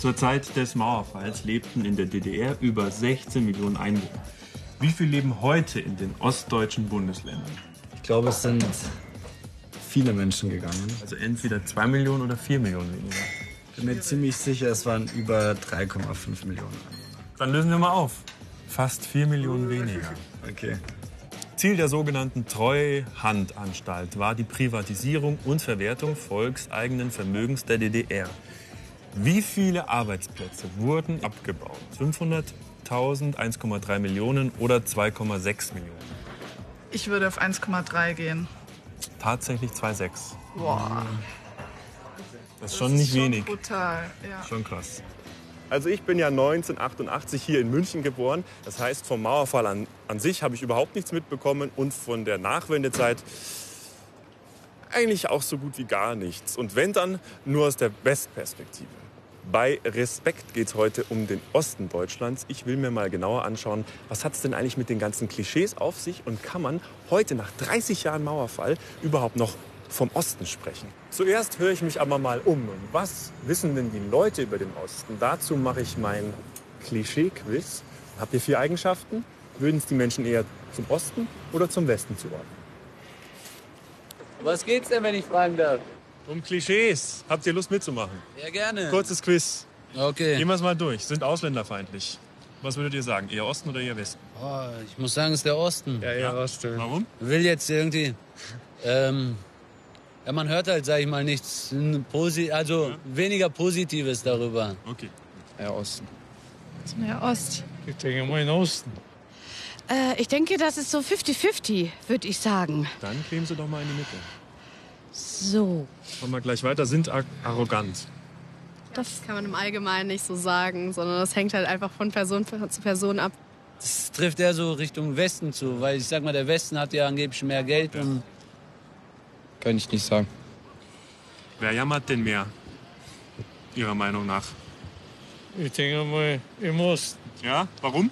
Zur Zeit des Mauerfalls lebten in der DDR über 16 Millionen Einwohner. Wie viel leben heute in den ostdeutschen Bundesländern? Ich glaube, es sind viele Menschen gegangen. Also entweder 2 Millionen oder 4 Millionen weniger. Ich bin mir ziemlich sicher, es waren über 3,5 Millionen. Dann lösen wir mal auf. Fast 4 Millionen weniger. Okay. Ziel der sogenannten Treuhandanstalt war die Privatisierung und Verwertung volkseigenen Vermögens der DDR. Wie viele Arbeitsplätze wurden abgebaut? 500.000, 1,3 Millionen oder 2,6 Millionen? Ich würde auf 1,3 gehen. Tatsächlich 2,6. Boah. Das ist schon nicht schon wenig. Brutal, ja. Schon krass. Also ich bin ja 1988 hier in München geboren. Das heißt, vom Mauerfall an, an sich habe ich überhaupt nichts mitbekommen und von der Nachwendezeit eigentlich auch so gut wie gar nichts. Und wenn dann nur aus der Westperspektive. Bei Respekt geht es heute um den Osten Deutschlands. Ich will mir mal genauer anschauen, was hat es denn eigentlich mit den ganzen Klischees auf sich und kann man heute nach 30 Jahren Mauerfall überhaupt noch vom Osten sprechen. Zuerst höre ich mich aber mal um. Was wissen denn die Leute über den Osten? Dazu mache ich mein Klischee-Quiz. Habt ihr vier Eigenschaften? Würden es die Menschen eher zum Osten oder zum Westen zuordnen? Was geht's denn, wenn ich fragen darf? Um Klischees. Habt ihr Lust mitzumachen? Ja, gerne. Kurzes Quiz. Okay. Gehen wir es mal durch. Sind ausländerfeindlich. Was würdet ihr sagen? Eher Osten oder eher Westen? Oh, ich muss sagen, es ist der Osten. Ja, ja, Osten. Warum? Will jetzt irgendwie. Ähm, ja, man hört halt, sag ich mal, nichts. Posi also weniger Positives darüber. Okay. Ja, Osten. Ja, Ost. Ich denke mal in Osten. Äh, ich denke, das ist so 50-50, würde ich sagen. Dann kleben Sie doch mal in die Mitte. So. Machen wir gleich weiter. Sind ar arrogant. Das kann man im Allgemeinen nicht so sagen, sondern das hängt halt einfach von Person zu Person ab. Das trifft eher so Richtung Westen zu, weil ich sag mal, der Westen hat ja angeblich mehr Geld und Kann ich nicht sagen. Wer jammert denn mehr? Ihrer Meinung nach. Ich denke mal im Osten. Ja? Warum?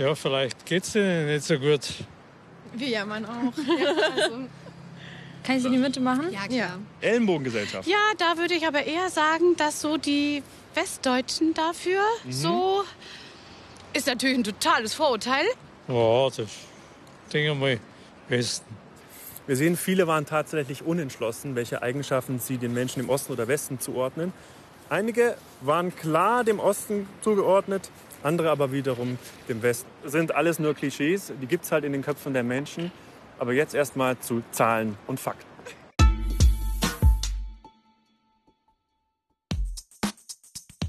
Ja, vielleicht geht's denen nicht so gut. Wir jammern auch. also, Kann ich in die Mitte machen? ja, klar. Ellenbogengesellschaft. Ja, da würde ich aber eher sagen, dass so die Westdeutschen dafür so. Ist natürlich ein totales Vorurteil. Ja, das denke mal Westen. Wir sehen, viele waren tatsächlich unentschlossen, welche Eigenschaften sie den Menschen im Osten oder Westen zuordnen. Einige waren klar dem Osten zugeordnet, andere aber wiederum dem Westen. Das sind alles nur Klischees, die gibt es halt in den Köpfen der Menschen. Aber jetzt erstmal zu Zahlen und Fakten.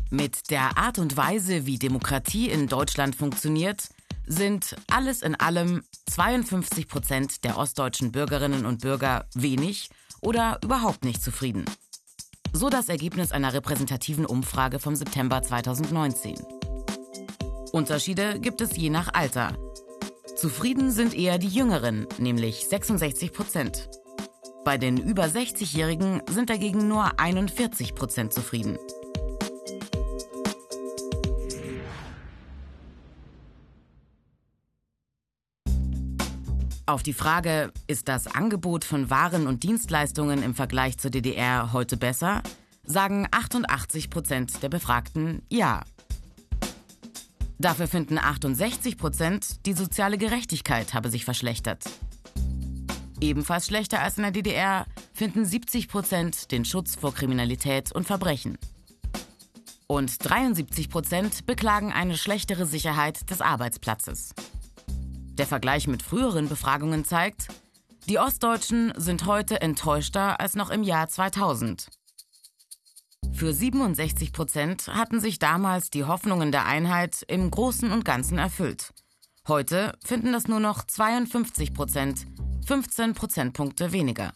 Mit der Art und Weise, wie Demokratie in Deutschland funktioniert, sind alles in allem 52 Prozent der ostdeutschen Bürgerinnen und Bürger wenig oder überhaupt nicht zufrieden. So das Ergebnis einer repräsentativen Umfrage vom September 2019. Unterschiede gibt es je nach Alter. Zufrieden sind eher die Jüngeren, nämlich 66 Prozent. Bei den über 60-Jährigen sind dagegen nur 41 Prozent zufrieden. Auf die Frage, ist das Angebot von Waren und Dienstleistungen im Vergleich zur DDR heute besser, sagen 88 Prozent der Befragten ja. Dafür finden 68 Prozent, die soziale Gerechtigkeit habe sich verschlechtert. Ebenfalls schlechter als in der DDR finden 70 Prozent den Schutz vor Kriminalität und Verbrechen. Und 73 Prozent beklagen eine schlechtere Sicherheit des Arbeitsplatzes. Der Vergleich mit früheren Befragungen zeigt, die Ostdeutschen sind heute enttäuschter als noch im Jahr 2000. Für 67 Prozent hatten sich damals die Hoffnungen der Einheit im Großen und Ganzen erfüllt. Heute finden das nur noch 52 Prozent, 15 Prozentpunkte weniger.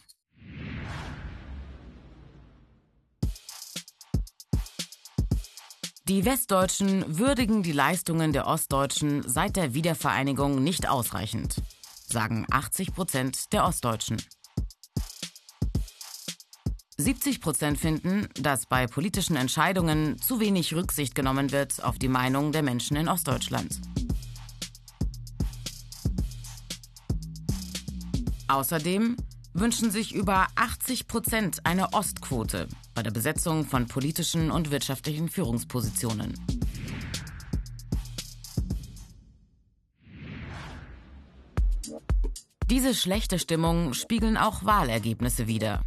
Die Westdeutschen würdigen die Leistungen der Ostdeutschen seit der Wiedervereinigung nicht ausreichend, sagen 80 Prozent der Ostdeutschen. 70 Prozent finden, dass bei politischen Entscheidungen zu wenig Rücksicht genommen wird auf die Meinung der Menschen in Ostdeutschland. Außerdem wünschen sich über 80 Prozent eine Ostquote bei der Besetzung von politischen und wirtschaftlichen Führungspositionen. Diese schlechte Stimmung spiegeln auch Wahlergebnisse wider.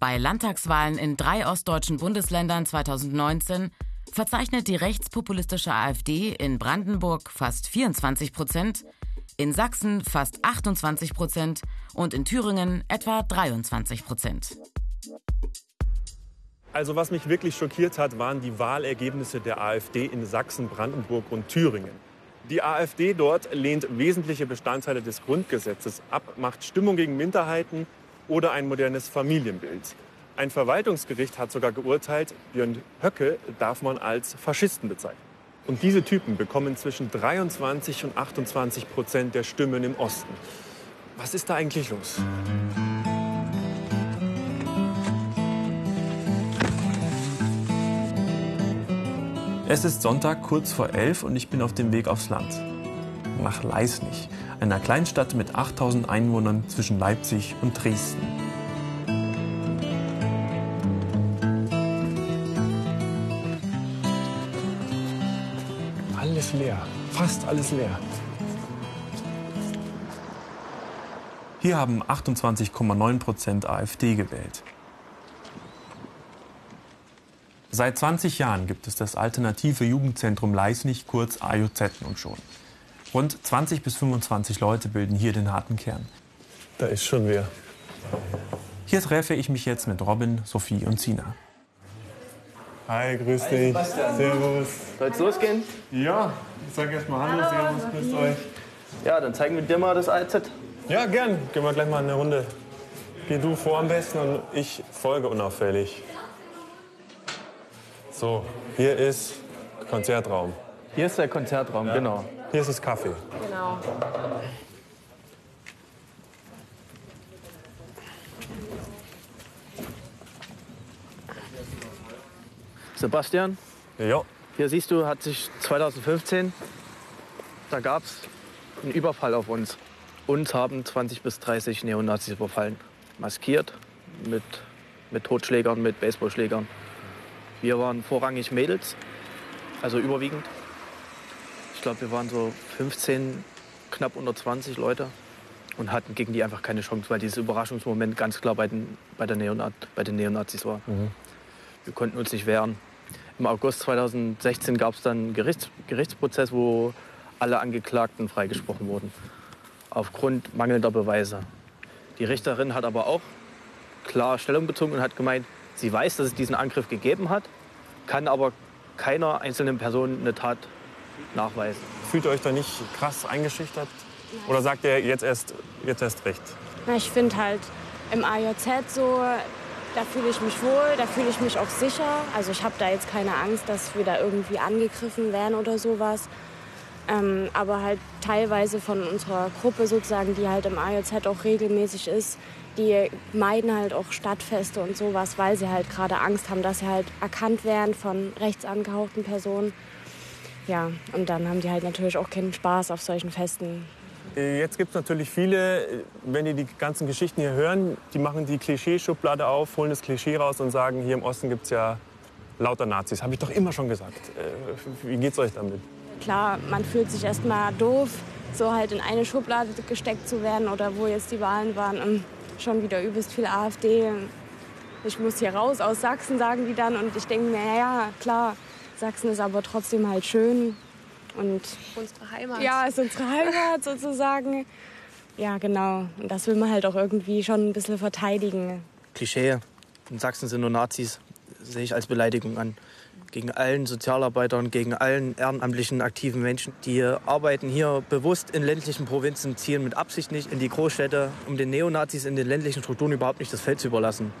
Bei Landtagswahlen in drei ostdeutschen Bundesländern 2019 verzeichnet die rechtspopulistische AfD in Brandenburg fast 24 Prozent, in Sachsen fast 28 Prozent und in Thüringen etwa 23 Prozent. Also was mich wirklich schockiert hat, waren die Wahlergebnisse der AfD in Sachsen, Brandenburg und Thüringen. Die AfD dort lehnt wesentliche Bestandteile des Grundgesetzes ab, macht Stimmung gegen Minderheiten oder ein modernes Familienbild. Ein Verwaltungsgericht hat sogar geurteilt, Björn Höcke darf man als Faschisten bezeichnen. Und diese Typen bekommen zwischen 23 und 28 Prozent der Stimmen im Osten. Was ist da eigentlich los? Es ist Sonntag kurz vor elf und ich bin auf dem Weg aufs Land. Nach Leisnig, einer Kleinstadt mit 8000 Einwohnern zwischen Leipzig und Dresden. Alles leer, fast alles leer. Hier haben 28,9 Prozent AfD gewählt. Seit 20 Jahren gibt es das alternative Jugendzentrum Leisnig, kurz AJZ nun schon. Rund 20 bis 25 Leute bilden hier den harten Kern. Da ist schon wer. Hier treffe ich mich jetzt mit Robin, Sophie und Sina. Hi, grüß dich. Servus. Soll es losgehen? Ja, ich sag erst mal Hallo, Servus, grüßt euch. Ja, dann zeigen wir dir mal das AZ. Ja, gern. Gehen wir gleich mal eine Runde. Geh du vor am besten und ich folge unauffällig. So, hier ist Konzertraum. Hier ist der Konzertraum, genau. Hier ist das Kaffee. Genau. Sebastian, Ja. hier siehst du, hat sich 2015, da gab es einen Überfall auf uns. Uns haben 20 bis 30 Neonazis überfallen. Maskiert, mit, mit Totschlägern, mit Baseballschlägern. Wir waren vorrangig Mädels, also überwiegend. Ich glaube, wir waren so 15, knapp unter 20 Leute und hatten gegen die einfach keine Chance, weil dieses Überraschungsmoment ganz klar bei den, bei der Neonat, bei den Neonazis war. Wir konnten uns nicht wehren. Im August 2016 gab es dann einen Gerichts, Gerichtsprozess, wo alle Angeklagten freigesprochen wurden. Aufgrund mangelnder Beweise. Die Richterin hat aber auch klar Stellung bezogen und hat gemeint, sie weiß, dass es diesen Angriff gegeben hat, kann aber keiner einzelnen Person eine Tat nachweisen. Fühlt ihr euch da nicht krass eingeschüchtert? Oder sagt ihr jetzt erst, jetzt erst recht? Na, ich finde halt im AJZ so, da fühle ich mich wohl, da fühle ich mich auch sicher. Also ich habe da jetzt keine Angst, dass wir da irgendwie angegriffen werden oder sowas. Ähm, aber halt teilweise von unserer Gruppe sozusagen, die halt im AJZ auch regelmäßig ist, die meiden halt auch Stadtfeste und sowas, weil sie halt gerade Angst haben, dass sie halt erkannt werden von rechts angehauchten Personen. Ja, und dann haben die halt natürlich auch keinen Spaß auf solchen Festen. Äh, Jetzt gibt es natürlich viele, äh, wenn die die ganzen Geschichten hier hören, die machen die Klischeeschublade auf, holen das Klischee raus und sagen, hier im Osten gibt es ja lauter Nazis. Habe ich doch immer schon gesagt. Äh, Wie geht's euch damit? Klar, man fühlt sich erstmal doof, so halt in eine Schublade gesteckt zu werden oder wo jetzt die Wahlen waren. Und schon wieder übelst viel AfD. Ich muss hier raus aus Sachsen, sagen die dann. Und ich denke mir, ja, klar, Sachsen ist aber trotzdem halt schön. Und Unsere Heimat. ja, ist unsere Heimat sozusagen. Ja, genau. Und das will man halt auch irgendwie schon ein bisschen verteidigen. Klischee, in Sachsen sind nur Nazis, sehe ich als Beleidigung an. Gegen allen Sozialarbeitern, gegen allen ehrenamtlichen aktiven Menschen, die arbeiten hier bewusst in ländlichen Provinzen, ziehen mit Absicht nicht in die Großstädte, um den Neonazis in den ländlichen Strukturen überhaupt nicht das Feld zu überlassen.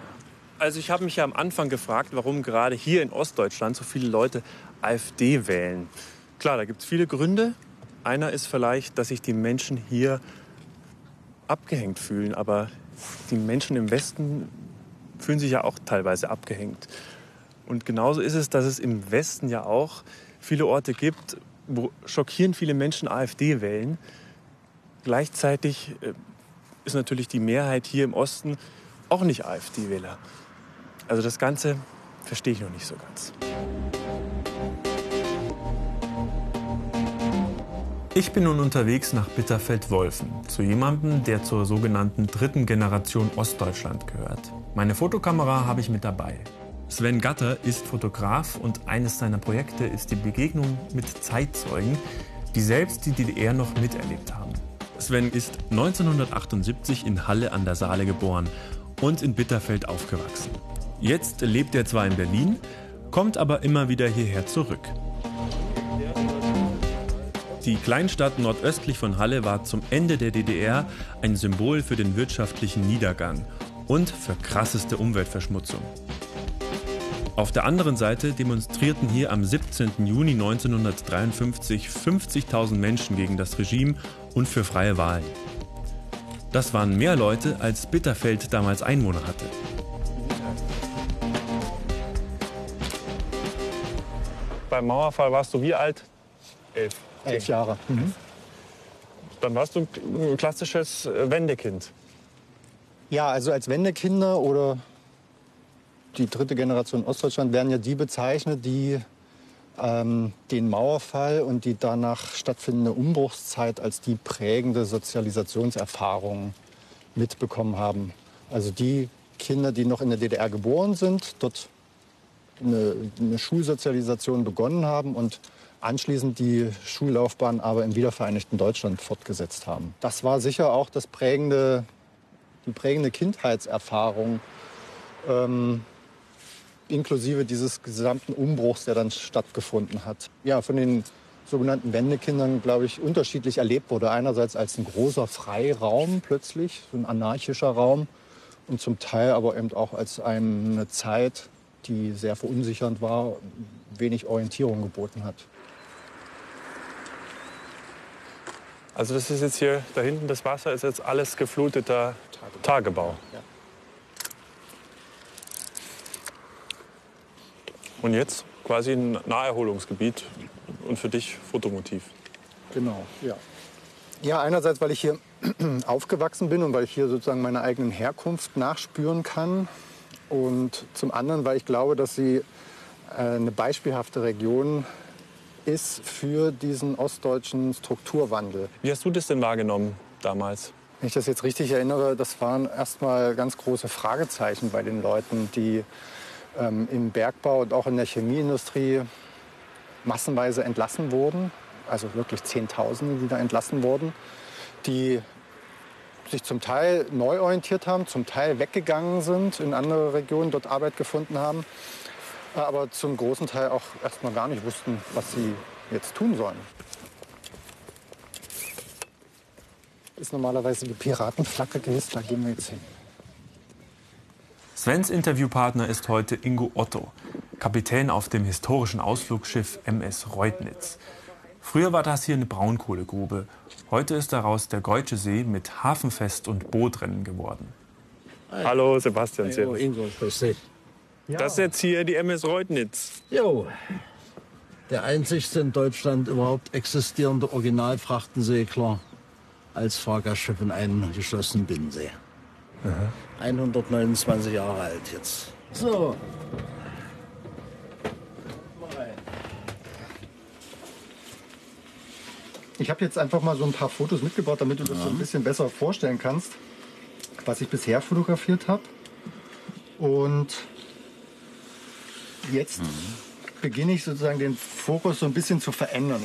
Also ich habe mich ja am Anfang gefragt, warum gerade hier in Ostdeutschland so viele Leute AfD wählen. Klar, da gibt es viele Gründe. Einer ist vielleicht, dass sich die Menschen hier abgehängt fühlen. Aber die Menschen im Westen fühlen sich ja auch teilweise abgehängt. Und genauso ist es, dass es im Westen ja auch viele Orte gibt, wo schockierend viele Menschen AfD wählen. Gleichzeitig äh, ist natürlich die Mehrheit hier im Osten auch nicht AfD-Wähler. Also das Ganze verstehe ich noch nicht so ganz. Ich bin nun unterwegs nach Bitterfeld-Wolfen, zu jemandem, der zur sogenannten dritten Generation Ostdeutschland gehört. Meine Fotokamera habe ich mit dabei. Sven Gatter ist Fotograf und eines seiner Projekte ist die Begegnung mit Zeitzeugen, die selbst die DDR noch miterlebt haben. Sven ist 1978 in Halle an der Saale geboren und in Bitterfeld aufgewachsen. Jetzt lebt er zwar in Berlin, kommt aber immer wieder hierher zurück. Die Kleinstadt nordöstlich von Halle war zum Ende der DDR ein Symbol für den wirtschaftlichen Niedergang und für krasseste Umweltverschmutzung. Auf der anderen Seite demonstrierten hier am 17. Juni 1953 50.000 Menschen gegen das Regime und für freie Wahlen. Das waren mehr Leute, als Bitterfeld damals Einwohner hatte. Beim Mauerfall warst du wie alt? Elf. Elf Jahre. Mhm. Dann warst du ein klassisches äh, Wendekind. Ja, also als Wendekinder oder die dritte Generation Ostdeutschland werden ja die bezeichnet, die ähm, den Mauerfall und die danach stattfindende Umbruchszeit als die prägende Sozialisationserfahrung mitbekommen haben. Also die Kinder, die noch in der DDR geboren sind, dort eine, eine Schulsozialisation begonnen haben und anschließend die Schullaufbahn aber im wiedervereinigten Deutschland fortgesetzt haben. Das war sicher auch das prägende, die prägende Kindheitserfahrung, ähm, inklusive dieses gesamten Umbruchs, der dann stattgefunden hat. Ja, von den sogenannten Wendekindern, glaube ich, unterschiedlich erlebt wurde. Einerseits als ein großer Freiraum plötzlich, so ein anarchischer Raum, und zum Teil aber eben auch als eine Zeit, die sehr verunsichernd war, wenig Orientierung geboten hat. Also das ist jetzt hier, da hinten das Wasser ist jetzt alles gefluteter Tagebau. Tagebau. Ja. Und jetzt quasi ein Naherholungsgebiet und für dich Fotomotiv. Genau, ja. Ja, einerseits, weil ich hier aufgewachsen bin und weil ich hier sozusagen meiner eigenen Herkunft nachspüren kann. Und zum anderen, weil ich glaube, dass sie äh, eine beispielhafte Region ist für diesen ostdeutschen Strukturwandel. Wie hast du das denn wahrgenommen damals? Wenn ich das jetzt richtig erinnere, das waren erstmal ganz große Fragezeichen bei den Leuten, die ähm, im Bergbau und auch in der Chemieindustrie massenweise entlassen wurden. Also wirklich Zehntausende, die da entlassen wurden, die sich zum Teil neu orientiert haben, zum Teil weggegangen sind in andere Regionen, dort Arbeit gefunden haben, aber zum großen Teil auch erstmal gar nicht wussten, was sie jetzt tun sollen. Ist normalerweise die Piratenflagge gehisst, da gehen wir jetzt hin. Svens Interviewpartner ist heute Ingo Otto, Kapitän auf dem historischen Ausflugsschiff MS Reutnitz. Früher war das hier eine Braunkohlegrube. Heute ist daraus der Geutsche See mit Hafenfest und Bootrennen geworden. Hallo Sebastian. Hallo Ingo, grüß dich. Das ist jetzt hier die MS Reutnitz. Jo, der einzigste in Deutschland überhaupt existierende Originalfrachtensegler als Fahrgastschiff in einem geschlossenen Binnensee. 129 Jahre alt jetzt. So. Ich habe jetzt einfach mal so ein paar Fotos mitgebracht, damit du das so ein bisschen besser vorstellen kannst, was ich bisher fotografiert habe. Und jetzt beginne ich sozusagen den Fokus so ein bisschen zu verändern.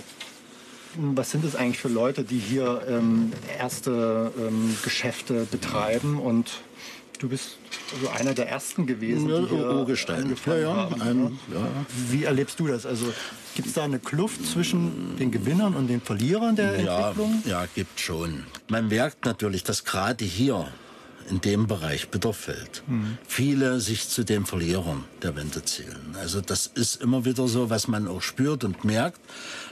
Was sind es eigentlich für Leute, die hier ähm, erste ähm, Geschäfte betreiben? Und du bist also einer der ersten gewesen, Ja, die hier Urgestein. Ja, ja, haben. ein- ne? Wie erlebst du das? Also gibt es da eine Kluft zwischen den Gewinnern und den Verlierern der Ja, Entwicklung? ja, gibt schon. Man merkt natürlich, dass gerade hier in dem Bereich Bitterfeld Mhm. viele sich zu den Verlierern der Wende zählen. Also das ist immer wieder so, was man auch spürt und merkt,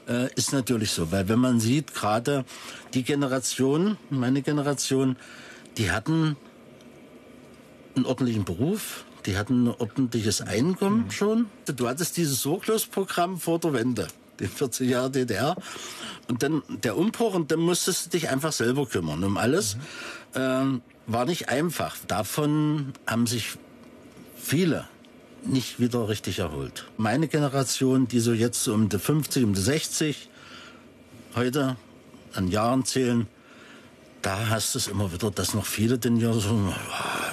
äh, ist natürlich so. Weil wenn man sieht, gerade die Generation, meine Generation, die hatten einen ordentlichen Beruf, die hatten ein ordentliches Einkommen schon. Du hattest dieses Sorglosprogramm vor der Wende. die 40 Jahre DDR. Und dann der Umbruch und dann musstest du dich einfach selber kümmern um alles. Ähm, war nicht einfach. Davon haben sich viele nicht wieder richtig erholt. Meine Generation, die so jetzt um die 50, um die 60 heute an Jahren zählen, da hast du es immer wieder, dass noch viele denn ja so, "Ah,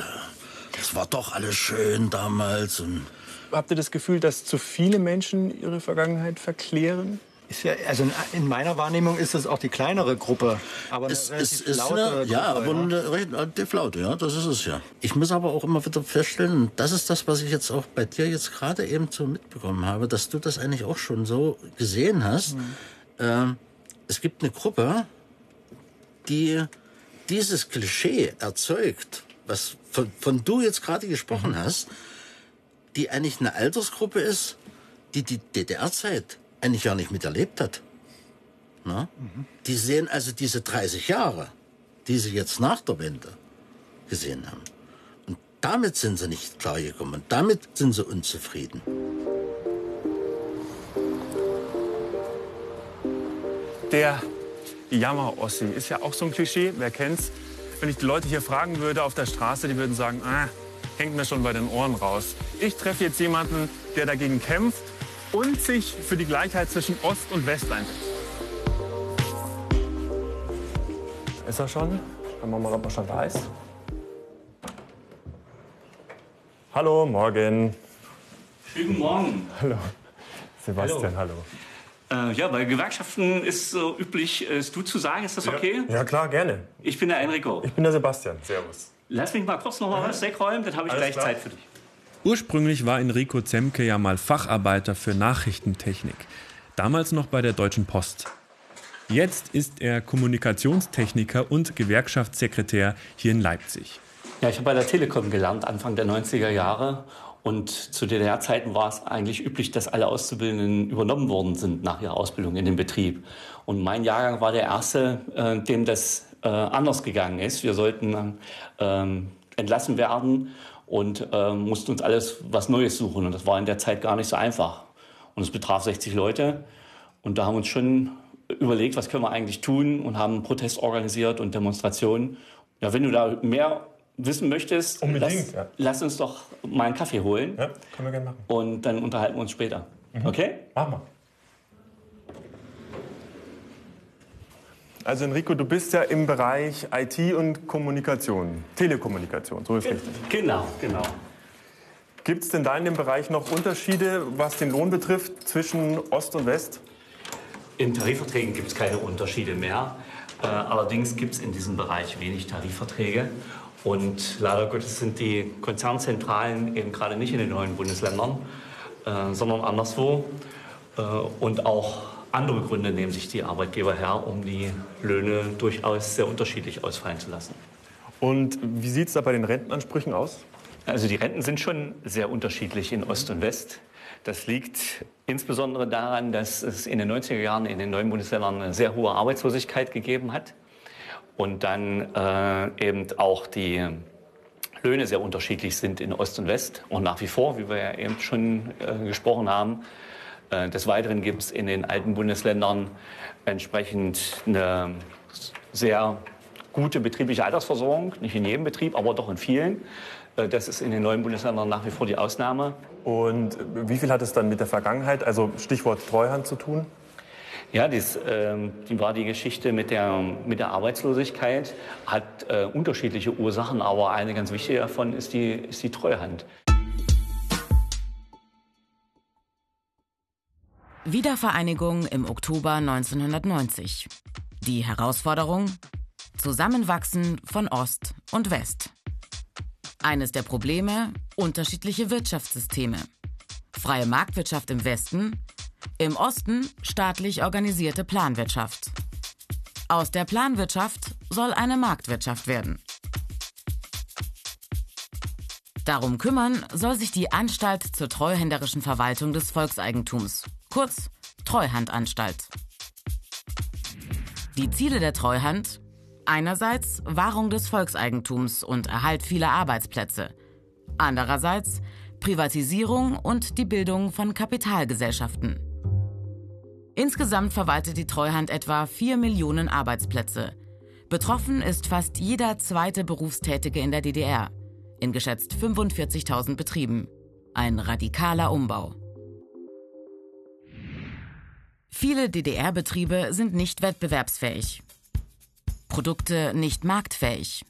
das war doch alles schön damals und Habt ihr das Gefühl, dass zu viele Menschen ihre Vergangenheit verklären? Ist ja, also in, in meiner Wahrnehmung ist es auch die kleinere Gruppe. Aber eine es, es relativ ist laute eine, ja, Gruppe, aber eine relativ laute, ja, das ist es ja. Ich muss aber auch immer wieder feststellen, und das ist das, was ich jetzt auch bei dir jetzt gerade eben so mitbekommen habe, dass du das eigentlich auch schon so gesehen hast. Ähm, es gibt eine Gruppe, die dieses Klischee erzeugt, was von, von du jetzt gerade gesprochen hast, die eigentlich eine Altersgruppe ist, die die DDR-Zeit eigentlich gar nicht miterlebt hat. Na? Die sehen also diese 30 Jahre, die sie jetzt nach der Wende gesehen haben. Und damit sind sie nicht klargekommen. Und damit sind sie unzufrieden. Der Jammer-Ossi ist ja auch so ein Klischee, wer kennt's? Wenn ich die Leute hier fragen würde auf der Straße, die würden sagen, ah, hängt mir schon bei den Ohren raus. Ich treffe jetzt jemanden, der dagegen kämpft und sich für die Gleichheit zwischen Ost und West einsetzt. Ist er schon? Schauen wir mal, ob er schon da ist. Hallo, morgen. Schönen Morgen. Hallo. Sebastian, hallo. Äh, ja, bei Gewerkschaften ist so üblich, äh, es du zu sagen. Ist das okay? Ja, klar, gerne. Ich bin der Enrico. Ich bin der Sebastian. Servus. Lass mich mal kurz noch mal was wegräumen, dann habe ich Alles gleich klar. Zeit für dich. Ursprünglich war Enrico Zemke ja mal Facharbeiter für Nachrichtentechnik. Damals noch bei der Deutschen Post. Jetzt ist er Kommunikationstechniker und Gewerkschaftssekretär hier in Leipzig. Ja, ich habe bei der Telekom gelernt, Anfang der 90er Jahre. Und zu DDR-Zeiten war es eigentlich üblich, dass alle Auszubildenden übernommen worden sind nach ihrer Ausbildung in den Betrieb. Und mein Jahrgang war der erste, äh, dem das äh, anders gegangen ist. Wir sollten ähm, entlassen werden und äh, mussten uns alles was Neues suchen. Und das war in der Zeit gar nicht so einfach. Und es betraf 60 Leute. Und da haben wir uns schon überlegt, was können wir eigentlich tun und haben Protest organisiert und Demonstrationen. Ja, wenn du da mehr wissen möchtest, Unbedingt, lass, ja. lass uns doch mal einen Kaffee holen. Ja, können wir gerne machen. Und dann unterhalten wir uns später. Okay? Machen wir. Also Enrico, du bist ja im Bereich IT und Kommunikation, Telekommunikation, so ist richtig. Genau, genau. Gibt es denn da in dem Bereich noch Unterschiede, was den Lohn betrifft, zwischen Ost und West? In Tarifverträgen gibt es keine Unterschiede mehr. Äh, allerdings gibt es in diesem Bereich wenig Tarifverträge. Und leider Gottes sind die Konzernzentralen eben gerade nicht in den neuen Bundesländern, äh, sondern anderswo. Äh, und auch andere Gründe nehmen sich die Arbeitgeber her, um die Löhne durchaus sehr unterschiedlich ausfallen zu lassen. Und wie sieht es da bei den Rentenansprüchen aus? Also die Renten sind schon sehr unterschiedlich in Ost und West. Das liegt insbesondere daran, dass es in den 90er Jahren in den neuen Bundesländern eine sehr hohe Arbeitslosigkeit gegeben hat und dann äh, eben auch die Löhne sehr unterschiedlich sind in Ost und West und nach wie vor, wie wir ja eben schon äh, gesprochen haben. Äh, des Weiteren gibt es in den alten Bundesländern entsprechend eine sehr gute betriebliche Altersversorgung, nicht in jedem Betrieb, aber doch in vielen. Äh, Das ist in den neuen Bundesländern nach wie vor die Ausnahme. Und wie viel hat es dann mit der Vergangenheit, also Stichwort Treuhand, zu tun? Ja, ähm, die war die Geschichte mit der, mit der Arbeitslosigkeit, hat äh, unterschiedliche Ursachen, aber eine ganz wichtige davon ist die, ist die Treuhand. Wiedervereinigung im Oktober 1990. Die Herausforderung? Zusammenwachsen von Ost und West. Eines der Probleme? Unterschiedliche Wirtschaftssysteme. Freie Marktwirtschaft im Westen, im Osten staatlich organisierte Planwirtschaft. Aus der Planwirtschaft soll eine Marktwirtschaft werden. Darum kümmern soll sich die Anstalt zur treuhänderischen Verwaltung des Volkseigentums, kurz Treuhandanstalt. Die Ziele der Treuhand? Einerseits Wahrung des Volkseigentums und Erhalt vieler Arbeitsplätze. Andererseits Privatisierung und die Bildung von Kapitalgesellschaften. Insgesamt verwaltet die Treuhand etwa 4 Millionen Arbeitsplätze. Betroffen ist fast jeder zweite Berufstätige in der DDR, in geschätzt 45.000 Betrieben. Ein radikaler Umbau. Viele DDR-Betriebe sind nicht wettbewerbsfähig. Produkte nicht marktfähig.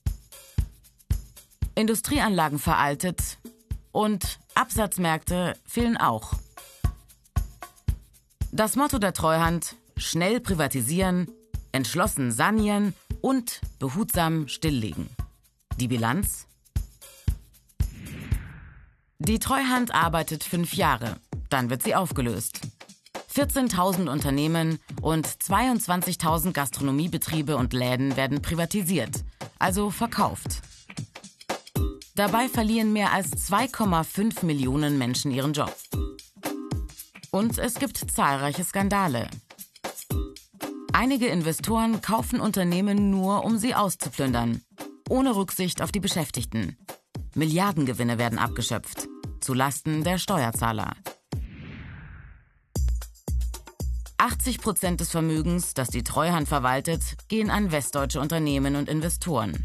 Industrieanlagen veraltet und Absatzmärkte fehlen auch. Das Motto der Treuhand: schnell privatisieren, entschlossen sanieren und behutsam stilllegen. Die Bilanz? Die Treuhand arbeitet fünf Jahre, dann wird sie aufgelöst. 14.000 Unternehmen und 22.000 Gastronomiebetriebe und Läden werden privatisiert, also verkauft. Dabei verlieren mehr als 2,5 Millionen Menschen ihren Job. Und es gibt zahlreiche Skandale. Einige Investoren kaufen Unternehmen nur, um sie auszuplündern, ohne Rücksicht auf die Beschäftigten. Milliardengewinne werden abgeschöpft, zu Lasten der Steuerzahler. 80 Prozent des Vermögens, das die Treuhand verwaltet, gehen an westdeutsche Unternehmen und Investoren.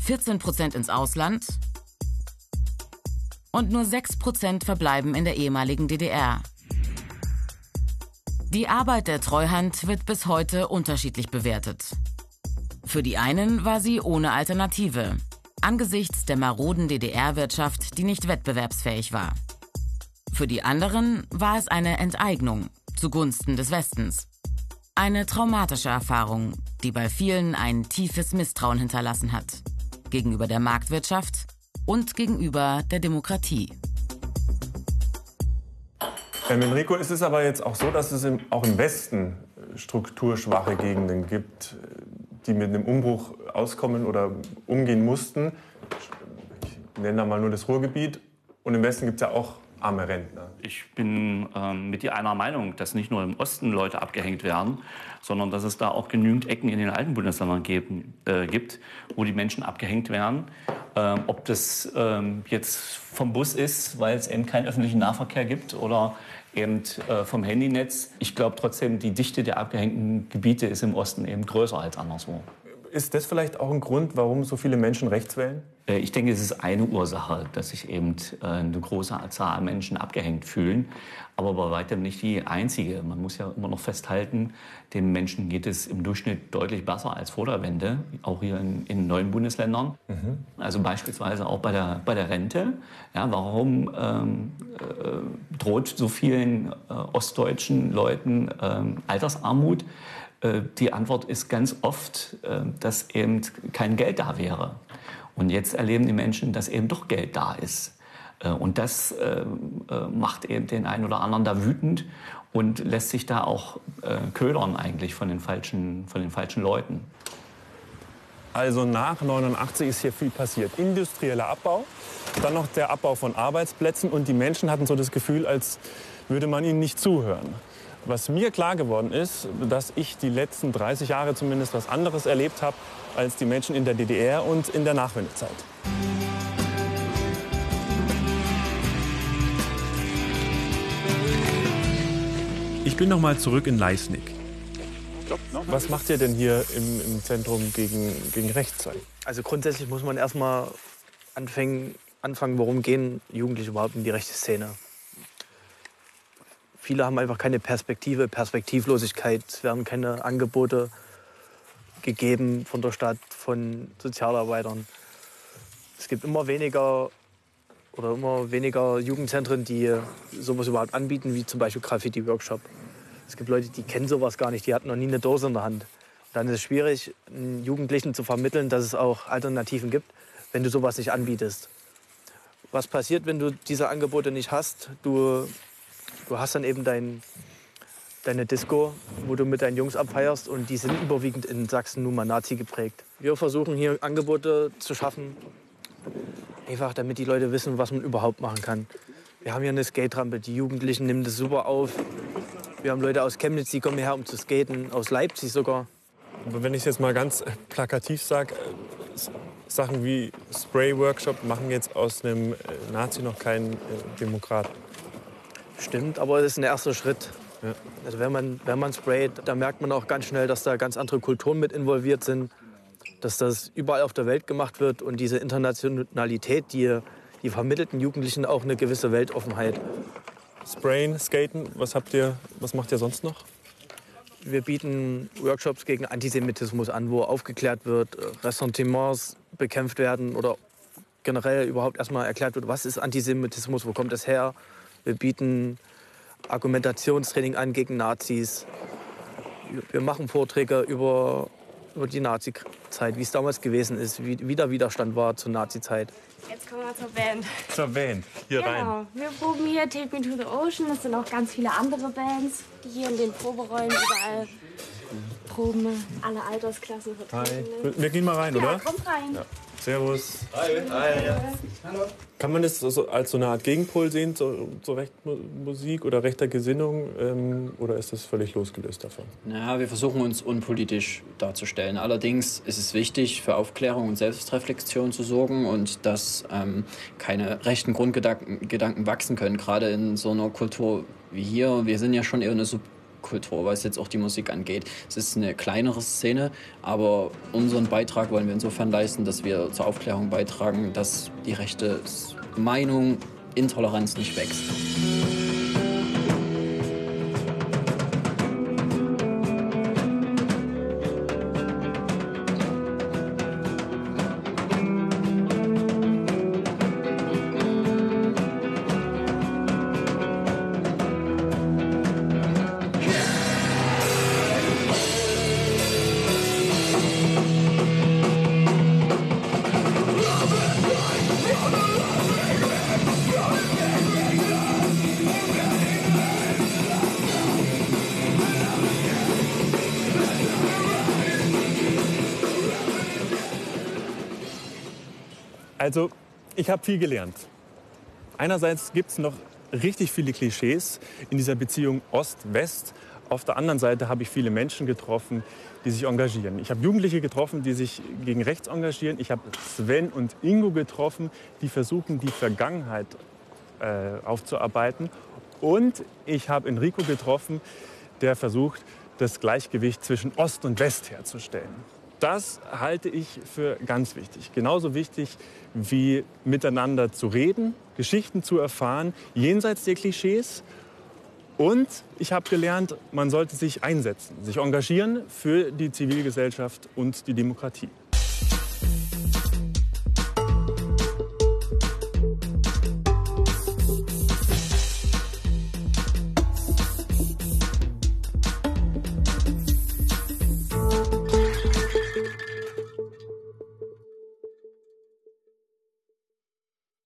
14 Prozent ins Ausland und nur 6 Prozent verbleiben in der ehemaligen DDR. Die Arbeit der Treuhand wird bis heute unterschiedlich bewertet. Für die einen war sie ohne Alternative, angesichts der maroden DDR-Wirtschaft, die nicht wettbewerbsfähig war. Für die anderen war es eine Enteignung zugunsten des Westens. Eine traumatische Erfahrung, die bei vielen ein tiefes Misstrauen hinterlassen hat. Gegenüber der Marktwirtschaft und gegenüber der Demokratie. Herr Enrico, ist es aber jetzt auch so, dass es im, auch im Westen strukturschwache Gegenden gibt, die mit einem Umbruch auskommen oder umgehen mussten? Ich nenne da mal nur das Ruhrgebiet. Und im Westen gibt es ja auch arme Rentner. Ich bin ähm, mit dir einer Meinung, dass nicht nur im Osten Leute abgehängt werden, sondern dass es da auch genügend Ecken in den alten Bundesländern geben, äh, gibt, wo die Menschen abgehängt werden. Ähm, ob das ähm, jetzt vom Bus ist, weil es eben keinen öffentlichen Nahverkehr gibt oder eben äh, vom Handynetz. Ich glaube trotzdem, die Dichte der abgehängten Gebiete ist im Osten eben größer als anderswo. Ist das vielleicht auch ein Grund, warum so viele Menschen rechts wählen? Äh, ich denke, es ist eine Ursache, dass sich eben äh, eine große Zahl an Menschen abgehängt fühlen, aber bei weitem nicht die einzige. Man muss ja immer noch festhalten, den Menschen geht es im Durchschnitt deutlich besser als vor der Wende, auch hier in, in neuen Bundesländern. Mhm. Also beispielsweise auch bei der, bei der Rente. Ja, warum ähm, äh, droht so vielen äh, ostdeutschen Leuten ähm, Altersarmut? Äh, die Antwort ist ganz oft, äh, dass eben kein Geld da wäre. Und jetzt erleben die Menschen, dass eben doch Geld da ist. Äh, und das macht eben den einen oder anderen da wütend und lässt sich da auch ködern eigentlich von den falschen, von den falschen Leuten. Also nach 89 ist hier viel passiert. Industrieller Abbau, dann noch der Abbau von Arbeitsplätzen und die Menschen hatten so das Gefühl, als würde man ihnen nicht zuhören. Was mir klar geworden ist, dass ich die letzten 30 Jahre zumindest was anderes erlebt habe als die Menschen in der DDR und in der Nachwendezeit. Ich bin noch mal zurück in Leisnig. Was macht ihr denn hier im, im Zentrum gegen, gegen Rechtszeit? Also grundsätzlich muss man erstmal anfangen, anfangen, worum gehen Jugendliche überhaupt in die rechte Szene. Viele haben einfach keine Perspektive, Perspektivlosigkeit. Es werden keine Angebote gegeben von der Stadt, von Sozialarbeitern. Es gibt immer weniger oder immer weniger Jugendzentren, die sowas überhaupt anbieten, wie zum Beispiel Graffiti-Workshop. Es gibt Leute, die kennen sowas gar nicht, die hatten noch nie eine Dose in der Hand. Und dann ist es schwierig, Jugendlichen zu vermitteln, dass es auch Alternativen gibt, wenn du sowas nicht anbietest. Was passiert, wenn du diese Angebote nicht hast? Du Du hast dann eben dein, deine Disco, wo du mit deinen Jungs abfeierst und die sind überwiegend in Sachsen nun mal Nazi geprägt. Wir versuchen hier Angebote zu schaffen, einfach damit die Leute wissen, was man überhaupt machen kann. Wir haben hier eine Skate-Rampe, die Jugendlichen nehmen das super auf. Wir haben Leute aus Chemnitz, die kommen hierher, um zu skaten, aus Leipzig sogar. Aber wenn ich jetzt mal ganz plakativ sage, Sachen wie Spray-Workshop machen jetzt aus einem Nazi noch keinen Demokraten. Stimmt, aber es ist ein erster Schritt. Also wenn man, wenn man sprayt, da merkt man auch ganz schnell, dass da ganz andere Kulturen mit involviert sind, dass das überall auf der Welt gemacht wird und diese Internationalität, die, die vermittelten Jugendlichen auch eine gewisse Weltoffenheit. Sprayen, Skaten, was habt ihr, was macht ihr sonst noch? Wir bieten Workshops gegen Antisemitismus an, wo aufgeklärt wird, Ressentiments bekämpft werden oder generell überhaupt erstmal erklärt wird, was ist Antisemitismus, wo kommt es her. Wir bieten Argumentationstraining an gegen Nazis. Wir machen Vorträge über, über die Nazi-Zeit, wie es damals gewesen ist, wie, wie der Widerstand war zur Nazi-Zeit. Jetzt kommen wir zur Band. Zur Band, hier rein. Genau. Wir proben hier Take Me to the Ocean. Es sind auch ganz viele andere Bands, die hier in den Proberäumen überall proben. Alle Altersklassen Hi. vertreten. Wir gehen mal rein, ja, oder? kommt rein. Ja. Servus. Hi. Hallo. Kann man das so als so eine Art Gegenpol sehen zur, zur rechten Musik oder rechter Gesinnung? Ähm, oder ist das völlig losgelöst davon? Ja, wir versuchen uns unpolitisch darzustellen. Allerdings ist es wichtig, für Aufklärung und Selbstreflexion zu sorgen und dass ähm, keine rechten Grundgedanken Gedanken wachsen können, gerade in so einer Kultur wie hier. Wir sind ja schon eher eine Subkultur, was jetzt auch die Musik angeht. Es ist eine kleinere Szene, aber unseren Beitrag wollen wir insofern leisten, dass wir zur Aufklärung beitragen, dass die rechte Meinung, Intoleranz nicht wächst. Also, ich habe viel gelernt. Einerseits gibt es noch richtig viele Klischees in dieser Beziehung Ost-West. Auf der anderen Seite habe ich viele Menschen getroffen, die sich engagieren. Ich habe Jugendliche getroffen, die sich gegen rechts engagieren. Ich habe Sven und Ingo getroffen, die versuchen, die Vergangenheit äh, aufzuarbeiten. Und ich habe Enrico getroffen, der versucht, das Gleichgewicht zwischen Ost und West herzustellen. Das halte ich für ganz wichtig. Genauso wichtig wie miteinander zu reden, Geschichten zu erfahren, jenseits der Klischees. Und ich habe gelernt, man sollte sich einsetzen, sich engagieren für die Zivilgesellschaft und die Demokratie.